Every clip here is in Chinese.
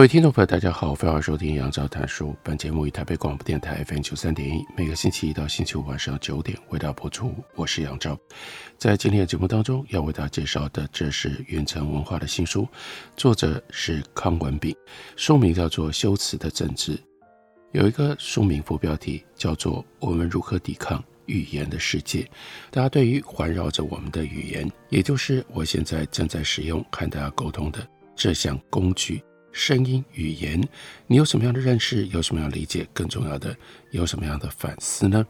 各位听众朋友，大家好，欢迎收听杨照谈书。本节目以台北广播电台 FM 九三点一，每个星期一到星期五晚上九点为大家播出。我是杨照，在今天的节目当中，要为大家介绍的，这是远程文化的新书，作者是康文炳，书名叫做《修辞的政治》，有一个书名副标题叫做《我们如何抵抗语言的世界》。大家对于环绕着我们的语言，也就是我现在正在使用和大家沟通的这项工具。声音语言，你有什么样的认识？有什么样的理解？更重要的，有什么样的反思呢？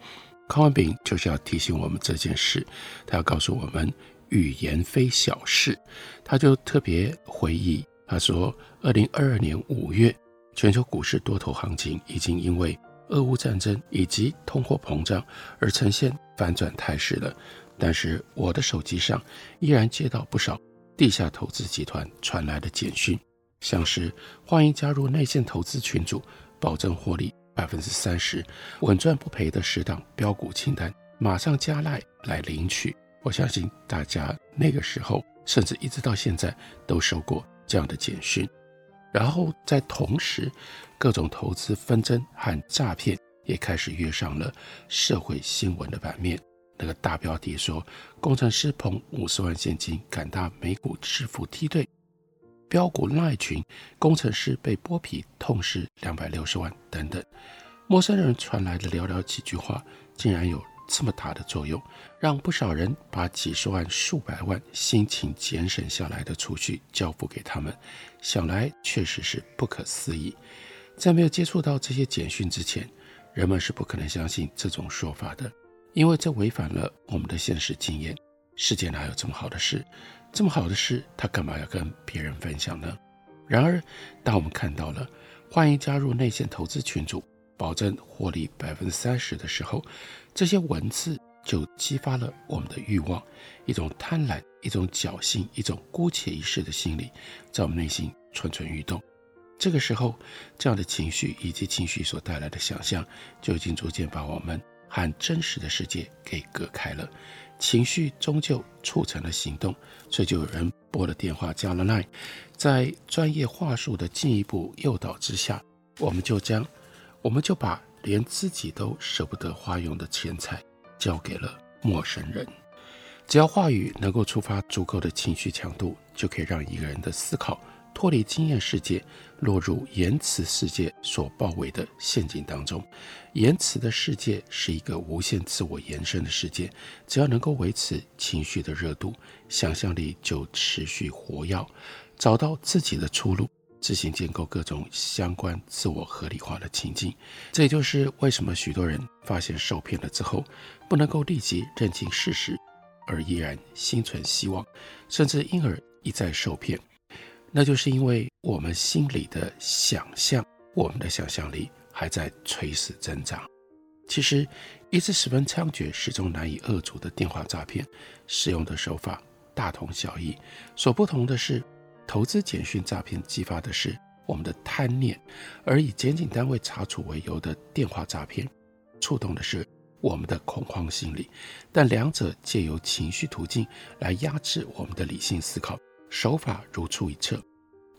康文炳就是要提醒我们这件事，他要告诉我们，语言非小事。他就特别回忆，他说，二零二二年五月，全球股市多头行情已经因为俄乌战争以及通货膨胀而呈现反转态势了。但是我的手机上依然接到不少地下投资集团传来的简讯。像是欢迎加入内线投资群组，保证获利百分之三十，稳赚不赔的十档标股清单，马上加赖来领取。我相信大家那个时候，甚至一直到现在都收过这样的简讯。然后在同时，各种投资纷争和诈骗也开始跃上了社会新闻的版面。那个大标题说：工程师捧五十万现金赶大美股致富梯队。标股赖群，工程师被剥皮，痛失两百六十万等等，陌生人传来的寥寥几句话，竟然有这么大的作用，让不少人把几十万、数百万辛勤节省下来的储蓄交付给他们，想来确实是不可思议。在没有接触到这些简讯之前，人们是不可能相信这种说法的，因为这违反了我们的现实经验。世界哪有这么好的事？这么好的事，他干嘛要跟别人分享呢？然而，当我们看到了欢迎加入内线投资群组，保证获利百分之三十的时候，这些文字就激发了我们的欲望，一种贪婪，一种侥幸，一种姑且一试的心理，在我们内心蠢蠢欲动。这个时候，这样的情绪以及情绪所带来的想象，就已经逐渐把我们和真实的世界给隔开了。情绪终究促成了行动，所以就有人拨了电话，加了 Line，在专业话术的进一步诱导之下，我们就将，我们就把连自己都舍不得花用的钱财交给了陌生人。只要话语能够触发足够的情绪强度，就可以让一个人的思考脱离经验世界，落入言辞世界所包围的陷阱当中。言辞的世界是一个无限自我延伸的世界，只要能够维持情绪的热度，想象力就持续活跃，找到自己的出路，自行建构各种相关自我合理化的情境。这也就是为什么许多人发现受骗了之后，不能够立即认清事实，而依然心存希望，甚至因而一再受骗。那就是因为我们心里的想象，我们的想象力。还在垂死挣扎。其实，一直十分猖獗、始终难以遏阻的电话诈骗，使用的手法大同小异。所不同的是，投资简讯诈骗激发的是我们的贪念，而以检警单位查处为由的电话诈骗，触动的是我们的恐慌心理。但两者借由情绪途径来压制我们的理性思考，手法如出一辙。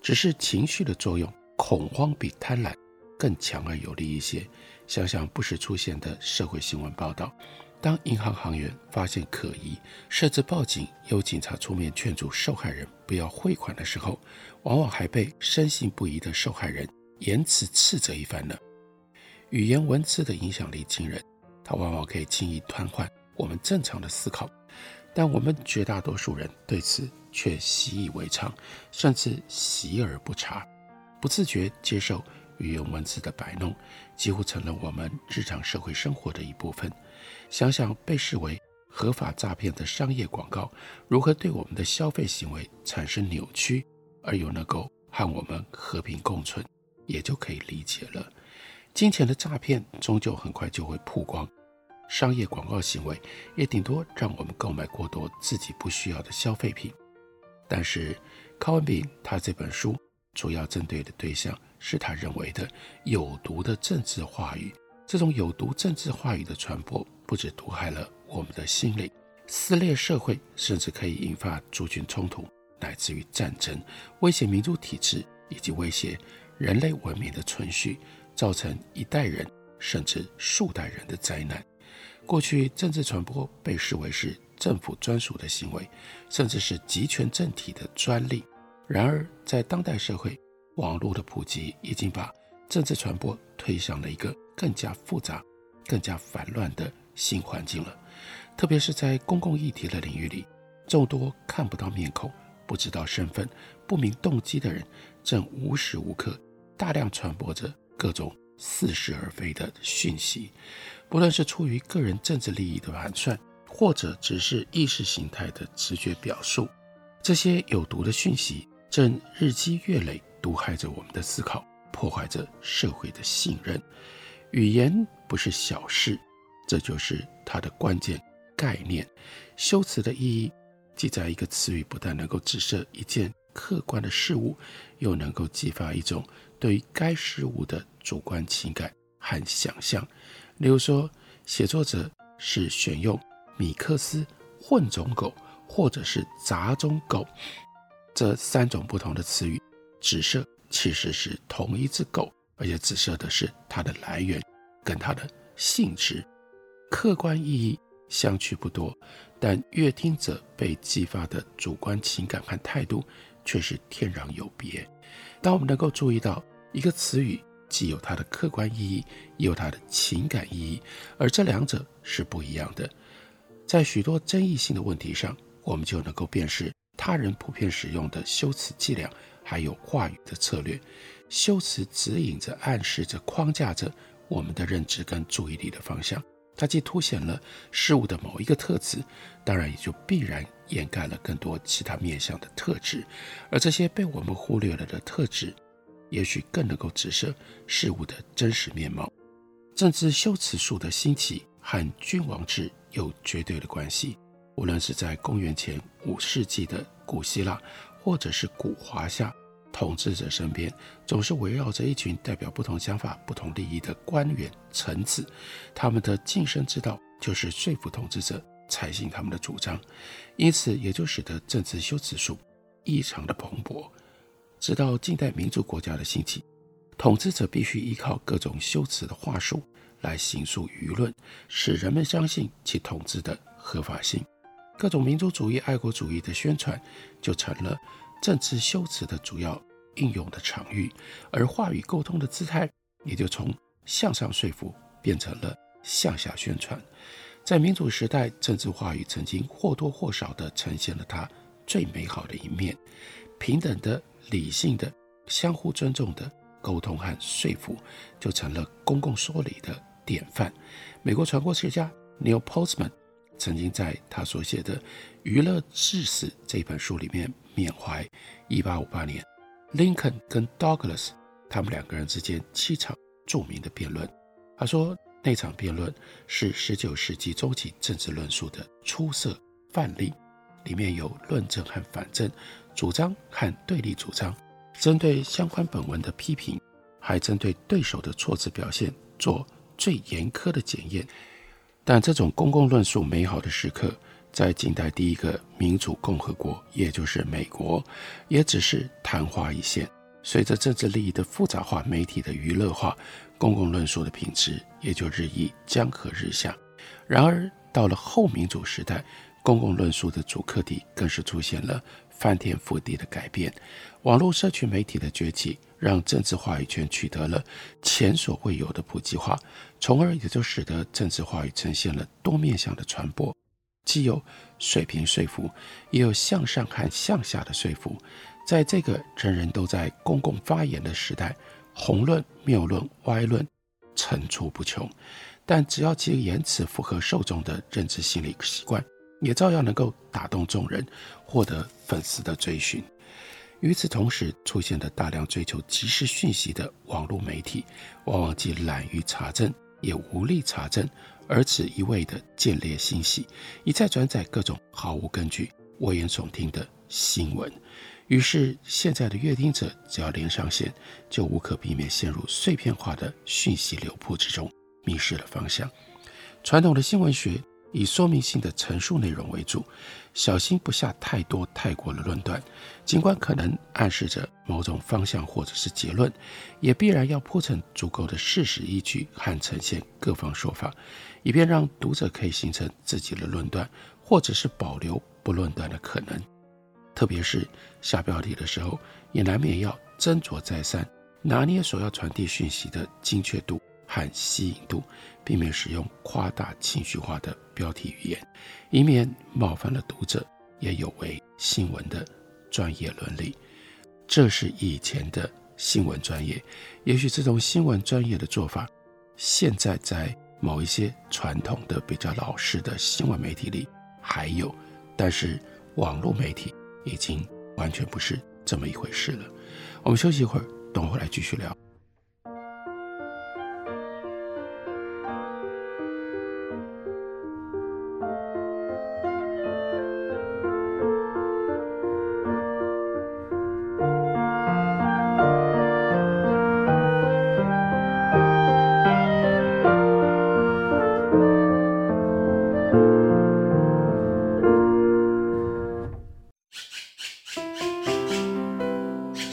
只是情绪的作用，恐慌比贪婪。更强而有力一些。想想不时出现的社会新闻报道，当银行行员发现可疑，设置报警，由警察出面劝阻受害人不要汇款的时候，往往还被深信不疑的受害人言辞斥责一番呢。语言文字的影响力惊人，它往往可以轻易瘫痪我们正常的思考，但我们绝大多数人对此却习以为常，甚至习而不察，不自觉接受。语言文字的摆弄，几乎成了我们日常社会生活的一部分。想想被视为合法诈骗的商业广告如何对我们的消费行为产生扭曲，而又能够和我们和平共存，也就可以理解了。金钱的诈骗终究很快就会曝光，商业广告行为也顶多让我们购买过多自己不需要的消费品。但是，柯文炳他这本书主要针对的对象是他认为的有毒的政治话语。这种有毒政治话语的传播，不止毒害了我们的心灵，撕裂社会，甚至可以引发族群冲突，乃至于战争，威胁民主体制，以及威胁人类文明的存续，造成一代人甚至数代人的灾难。过去，政治传播被视为是政府专属的行为，甚至是集权政体的专利。然而，在当代社会，网络的普及已经把政治传播推向了一个更加复杂、更加烦乱的新环境了。特别是在公共议题的领域里，众多看不到面孔、不知道身份、不明动机的人，正无时无刻大量传播着各种似是而非的讯息。不论是出于个人政治利益的盘算，或者只是意识形态的直觉表述，这些有毒的讯息正日积月累毒害着我们的思考，破坏着社会的信任。语言不是小事，这就是它的关键概念。修辞的意义，即在一个词语不但能够指涉一件客观的事物，又能够激发一种对于该事物的主观情感和想象。例如说，写作者是选用米克斯混种狗，或者是杂种狗，这三种不同的词语，指涉其实是同一只狗。而且指涉的是它的来源跟它的性质，客观意义相去不多，但阅听者被激发的主观情感和态度却是天壤有别。当我们能够注意到一个词语既有它的客观意义，也有它的情感意义，而这两者是不一样的，在许多争议性的问题上，我们就能够辨识他人普遍使用的修辞伎俩，还有话语的策略。修辞指引着、暗示着、框架着我们的认知跟注意力的方向。它既凸显了事物的某一个特质，当然也就必然掩盖了更多其他面向的特质。而这些被我们忽略了的特质，也许更能够指涉事物的真实面貌。政治修辞术的兴起和君王制有绝对的关系。无论是在公元前五世纪的古希腊，或者是古华夏。统治者身边总是围绕着一群代表不同想法、不同利益的官员臣子，他们的晋升之道就是说服统治者采信他们的主张，因此也就使得政治修辞术异常的蓬勃。直到近代民主国家的兴起，统治者必须依靠各种修辞的话术来形塑舆论，使人们相信其统治的合法性。各种民族主义、爱国主义的宣传就成了。政治修辞的主要应用的场域，而话语沟通的姿态也就从向上说服变成了向下宣传。在民主时代，政治话语曾经或多或少地呈现了它最美好的一面：平等的、理性的、相互尊重的沟通和说服，就成了公共说理的典范。美国传播学家 Neil Postman 曾经在他所写的《娱乐至死》这本书里面。缅怀1858年林肯跟 Douglas 他们两个人之间七场著名的辩论。他说，那场辩论是19世纪中期政治论述的出色范例，里面有论证和反证、主张和对立主张，针对相关本文的批评，还针对对手的措辞表现做最严苛的检验。但这种公共论述美好的时刻。在近代第一个民主共和国，也就是美国，也只是昙花一现。随着政治利益的复杂化、媒体的娱乐化，公共论述的品质也就日益江河日下。然而，到了后民主时代，公共论述的主客体更是出现了翻天覆地的改变。网络社群媒体的崛起，让政治话语权取得了前所未有的普及化，从而也就使得政治话语呈现了多面向的传播。既有水平说服，也有向上和向下的说服。在这个人人都在公共发言的时代，宏论、谬论、歪论层出不穷。但只要其言辞符合受众的认知心理习惯，也照样能够打动众人，获得粉丝的追寻。与此同时，出现了大量追求即时讯息的网络媒体，往往既懒于查证，也无力查证，而只一味的见猎心喜，一再转载各种毫无根据、危言耸听的新闻。于是，现在的阅听者只要连上线，就无可避免陷入碎片化的讯息流瀑之中，迷失了方向。传统的新闻学。以说明性的陈述内容为主，小心不下太多太过的论断。尽管可能暗示着某种方向或者是结论，也必然要铺陈足够的事实依据和呈现各方说法，以便让读者可以形成自己的论断，或者是保留不论断的可能。特别是下标题的时候，也难免要斟酌再三，拿捏所要传递讯息的精确度和吸引度，避免使用夸大情绪化的标题语言，以免冒犯了读者，也有违新闻的专业伦理。这是以前的新闻专业，也许这种新闻专业的做法，现在在某一些传统的比较老式的新闻媒体里还有，但是网络媒体已经完全不是这么一回事了。我们休息一会儿，等会来继续聊。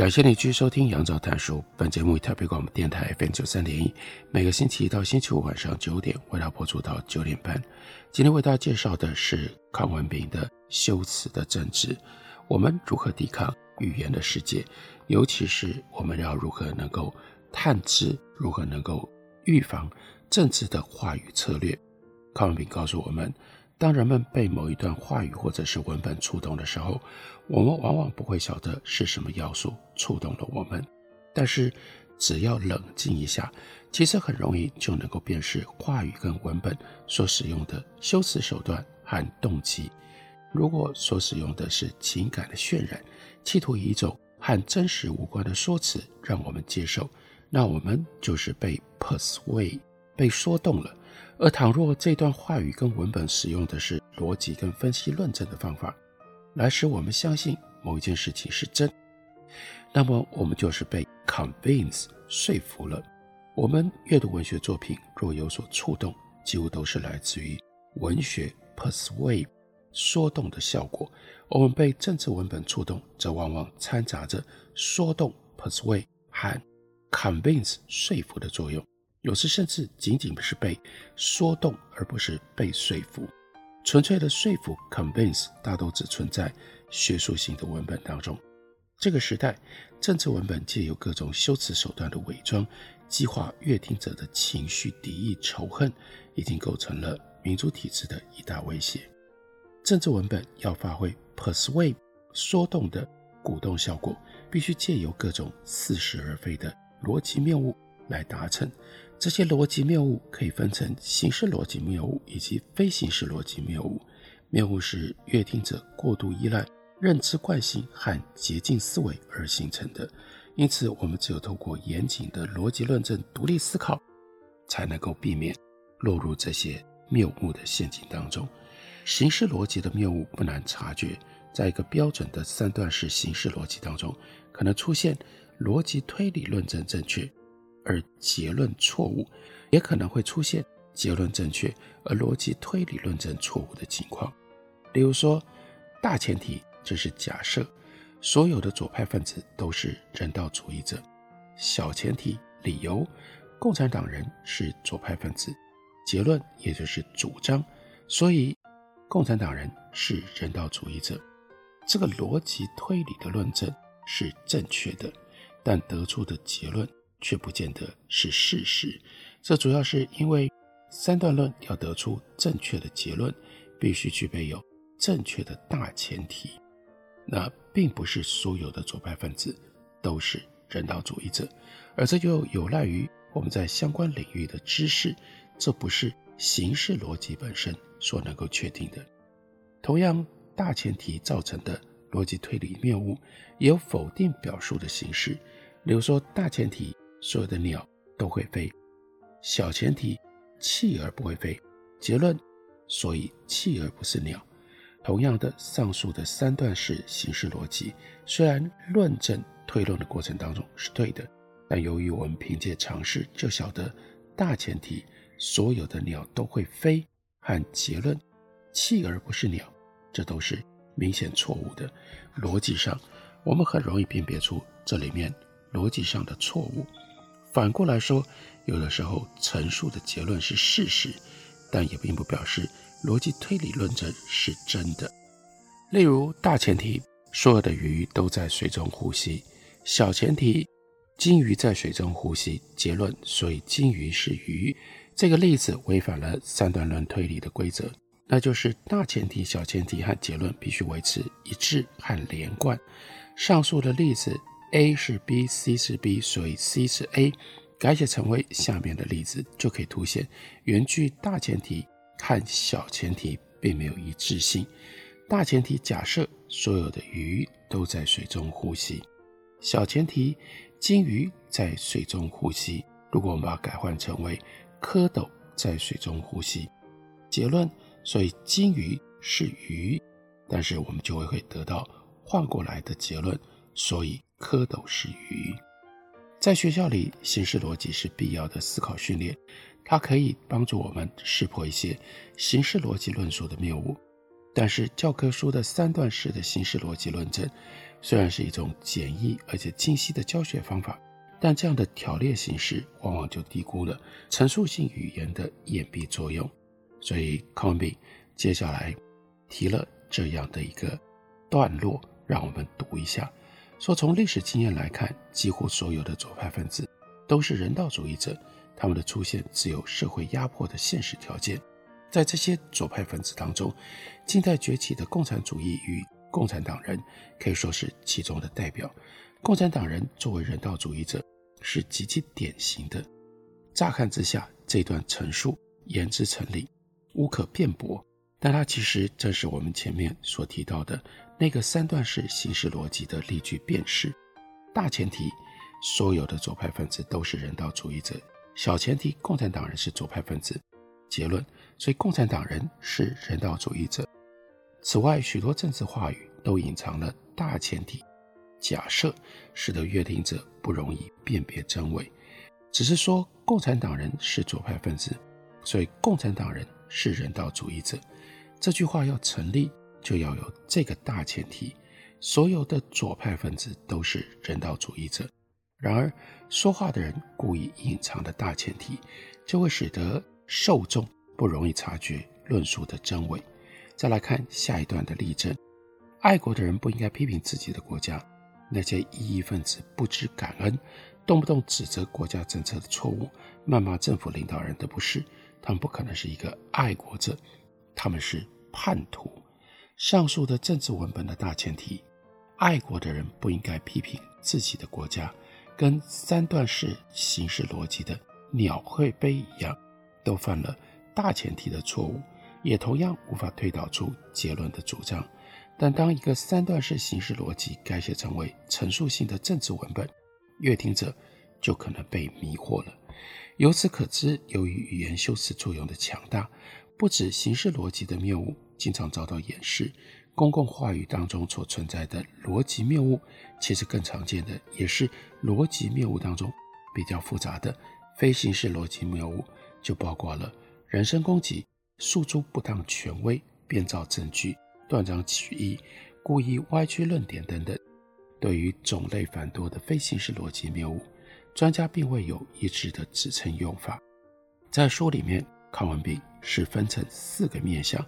感谢你继续收听《杨照谈书》。本节目以特别广播电台 FM 九三点一，每个星期一到星期五晚上九点，为大家播出到九点半。今天为大家介绍的是康文炳的《修辞的政治》。我们如何抵抗语言的世界？尤其是我们要如何能够探知，如何能够预防政治的话语策略？康文炳告诉我们。当人们被某一段话语或者是文本触动的时候，我们往往不会晓得是什么要素触动了我们，但是只要冷静一下，其实很容易就能够辨识话语跟文本所使用的修辞手段和动机。如果所使用的是情感的渲染，企图以一种和真实无关的说辞让我们接受，那我们就是被 persuade 被说动了。而倘若这段话语跟文本使用的是逻辑跟分析论证的方法，来使我们相信某一件事情是真，那么我们就是被 convince 说服了。我们阅读文学作品若有所触动，几乎都是来自于文学 persuade 说动的效果；我们被政治文本触动，则往往掺杂着说动 persuade 和 convince 说服的作用。有时甚至仅仅是被说动，而不是被说服。纯粹的说服 （convince） 大都只存在学术性的文本当中。这个时代，政治文本借由各种修辞手段的伪装，激化阅听者的情绪敌意、仇恨，已经构成了民主体制的一大威胁。政治文本要发挥 persuade 说动的鼓动效果，必须借由各种似是而非的逻辑谬误来达成。这些逻辑谬误可以分成形式逻辑谬误以及非形式逻辑谬误。谬误是阅听者过度依赖认知惯性和捷径思维而形成的，因此我们只有透过严谨的逻辑论证、独立思考，才能够避免落入这些谬误的陷阱当中。形式逻辑的谬误不难察觉，在一个标准的三段式形式逻辑当中，可能出现逻辑推理论证正确。而结论错误，也可能会出现结论正确而逻辑推理论证错误的情况。例如说，大前提就是假设所有的左派分子都是人道主义者；小前提理由，共产党人是左派分子；结论也就是主张，所以共产党人是人道主义者。这个逻辑推理的论证是正确的，但得出的结论。却不见得是事实，这主要是因为三段论要得出正确的结论，必须具备有正确的大前提。那并不是所有的左派分子都是人道主义者，而这就有赖于我们在相关领域的知识，这不是形式逻辑本身所能够确定的。同样，大前提造成的逻辑推理谬误，也有否定表述的形式，比如说大前提。所有的鸟都会飞，小前提，气而不会飞，结论，所以气而不是鸟。同样的，上述的三段式形式逻辑，虽然论证推论的过程当中是对的，但由于我们凭借常识就晓得大前提，所有的鸟都会飞和结论，气而不是鸟，这都是明显错误的。逻辑上，我们很容易辨别出这里面逻辑上的错误。反过来说，有的时候陈述的结论是事实，但也并不表示逻辑推理论证是真的。例如，大前提所有的鱼都在水中呼吸；小前提鲸鱼在水中呼吸，结论所以鲸鱼是鱼。这个例子违反了三段论推理的规则，那就是大前提、小前提和结论必须维持一致和连贯。上述的例子。A 是 B，C 是 B，所以 C 是 A。改写成为下面的例子，就可以凸显原句大前提和小前提并没有一致性。大前提假设所有的鱼都在水中呼吸，小前提鲸鱼在水中呼吸。如果我们把它改换成为蝌蚪在水中呼吸，结论，所以鲸鱼是鱼，但是我们就会会得到换过来的结论，所以。蝌蚪是鱼，在学校里，形式逻辑是必要的思考训练，它可以帮助我们识破一些形式逻辑论述的谬误。但是，教科书的三段式的形式逻辑论证虽然是一种简易而且清晰的教学方法，但这样的条列形式往往就低估了陈述性语言的掩蔽作用。所以，康文炳接下来提了这样的一个段落，让我们读一下。说从历史经验来看，几乎所有的左派分子都是人道主义者，他们的出现只有社会压迫的现实条件。在这些左派分子当中，近代崛起的共产主义与共产党人可以说是其中的代表。共产党人作为人道主义者是极其典型的。乍看之下，这段陈述言之成理，无可辩驳，但它其实正是我们前面所提到的。那个三段式形式逻辑的例句便是，大前提，所有的左派分子都是人道主义者；小前提，共产党人是左派分子。结论，所以共产党人是人道主义者。此外，许多政治话语都隐藏了大前提假设，使得阅听者不容易辨别真伪。只是说共产党人是左派分子，所以共产党人是人道主义者。这句话要成立。就要有这个大前提，所有的左派分子都是人道主义者。然而，说话的人故意隐藏的大前提，就会使得受众不容易察觉论述的真伪。再来看下一段的例证：爱国的人不应该批评自己的国家，那些异议分子不知感恩，动不动指责国家政策的错误，谩骂政府领导人的不是，他们不可能是一个爱国者，他们是叛徒。上述的政治文本的大前提，爱国的人不应该批评自己的国家，跟三段式形式逻辑的鸟会飞一样，都犯了大前提的错误，也同样无法推导出结论的主张。但当一个三段式形式逻辑改写成为陈述性的政治文本，阅听者就可能被迷惑了。由此可知，由于语言修辞作用的强大，不止形式逻辑的谬误经常遭到掩饰。公共话语当中所存在的逻辑谬误，其实更常见的也是逻辑谬误当中比较复杂的非形式逻辑谬误，就包括了人身攻击、诉诸不当权威、编造证据、断章取义、故意歪曲论点等等。对于种类繁多的非形式逻辑谬误，专家并未有一致的指称用法。在书里面，康文炳是分成四个面向，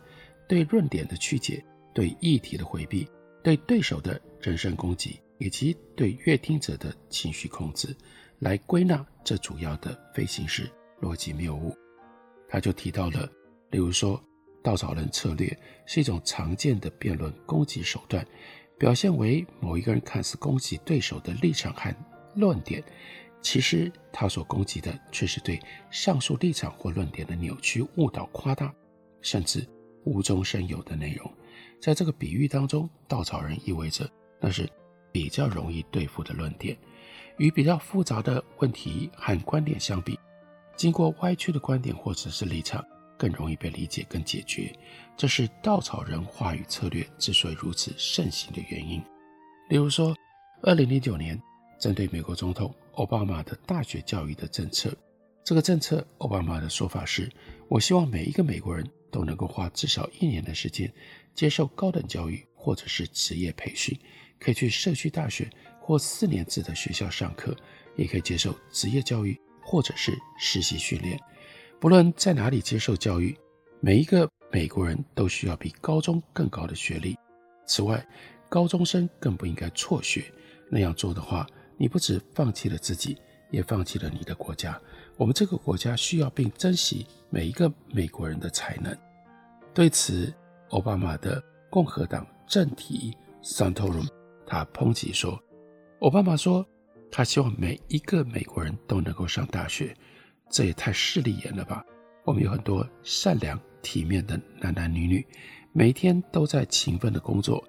对论点的曲解。对议题的回避，对对手的人身攻击，以及对阅听者的情绪控制，来归纳这主要的非形式逻辑谬误。他就提到了，例如说，稻草人策略是一种常见的辩论攻击手段，表现为某一个人看似攻击对手的立场和论点，其实他所攻击的却是对上述立场或论点的扭曲、误导、夸大，甚至无中生有的内容。在这个比喻当中，稻草人意味着那是比较容易对付的论点，与比较复杂的问题和观点相比，经过歪曲的观点或者是立场更容易被理解跟解决。这是稻草人话语策略之所以如此盛行的原因。例如说，二零零九年针对美国总统奥巴马的大学教育的政策，这个政策奥巴马的说法是：我希望每一个美国人都能够花至少一年的时间。接受高等教育或者是职业培训，可以去社区大学或四年制的学校上课，也可以接受职业教育或者是实习训练。不论在哪里接受教育，每一个美国人都需要比高中更高的学历。此外，高中生更不应该辍学。那样做的话，你不只放弃了自己，也放弃了你的国家。我们这个国家需要并珍惜每一个美国人的才能。对此，奥巴马的共和党政敌 Santorum，他抨击说：“奥巴马说他希望每一个美国人都能够上大学，这也太势利眼了吧？我们有很多善良体面的男男女女，每天都在勤奋的工作，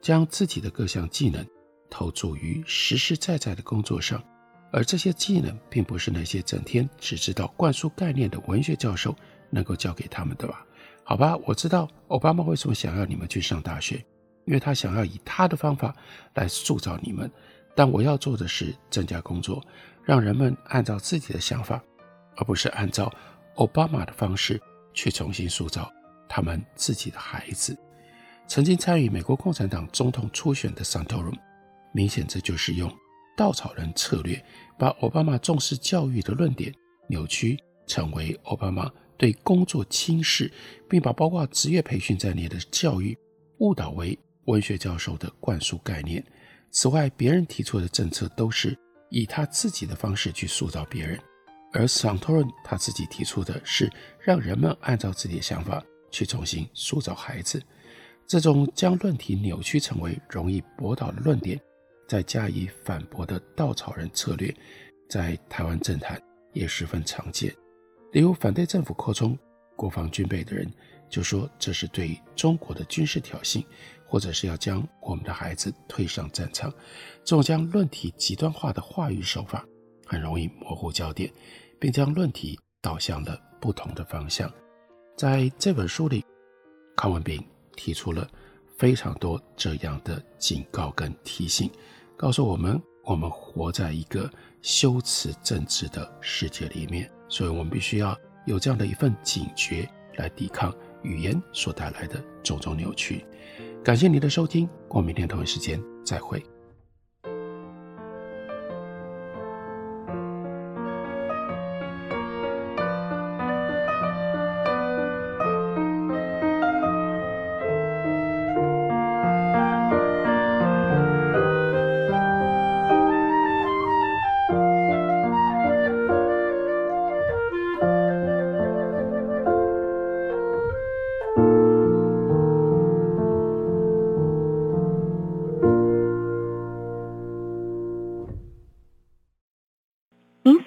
将自己的各项技能投注于实实在在的工作上，而这些技能并不是那些整天只知道灌输概念的文学教授能够教给他们的吧？”好吧，我知道奥巴马为什么想要你们去上大学，因为他想要以他的方法来塑造你们。但我要做的是增加工作，让人们按照自己的想法，而不是按照奥巴马的方式去重新塑造他们自己的孩子。曾经参与美国共产党总统初选的 Santorum，明显这就是用稻草人策略，把奥巴马重视教育的论点扭曲成为奥巴马。对工作轻视，并把包括职业培训在内的教育误导为文学教授的灌输概念。此外，别人提出的政策都是以他自己的方式去塑造别人，而桑托伦他自己提出的是让人们按照自己的想法去重新塑造孩子。这种将论题扭曲成为容易驳倒的论点，再加以反驳的稻草人策略，在台湾政坛也十分常见。例如，反对政府扩充国防军备的人，就说这是对中国的军事挑衅，或者是要将我们的孩子推上战场。这种将论题极端化的话语手法，很容易模糊焦点，并将论题导向了不同的方向。在这本书里，康文炳提出了非常多这样的警告跟提醒，告诉我们，我们活在一个修辞政治的世界里面。所以我们必须要有这样的一份警觉，来抵抗语言所带来的种种扭曲。感谢您的收听，我们明天同一时间再会。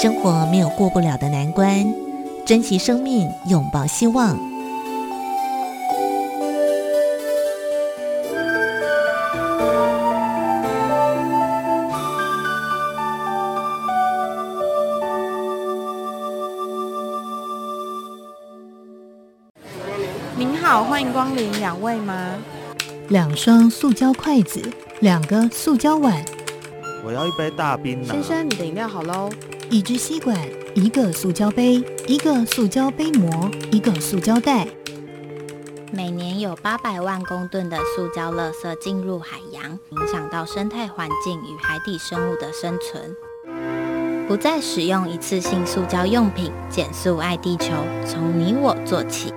生活没有过不了的难关，珍惜生命，拥抱希望。您好，欢迎光临，两位吗？两双塑胶筷子，两个塑胶碗。我要一杯大冰拿。先生，你的饮料好喽。一支吸管，一个塑胶杯，一个塑胶杯膜，一个塑胶袋。每年有八百万公吨的塑胶垃圾进入海洋，影响到生态环境与海底生物的生存。不再使用一次性塑胶用品，减速爱地球，从你我做起。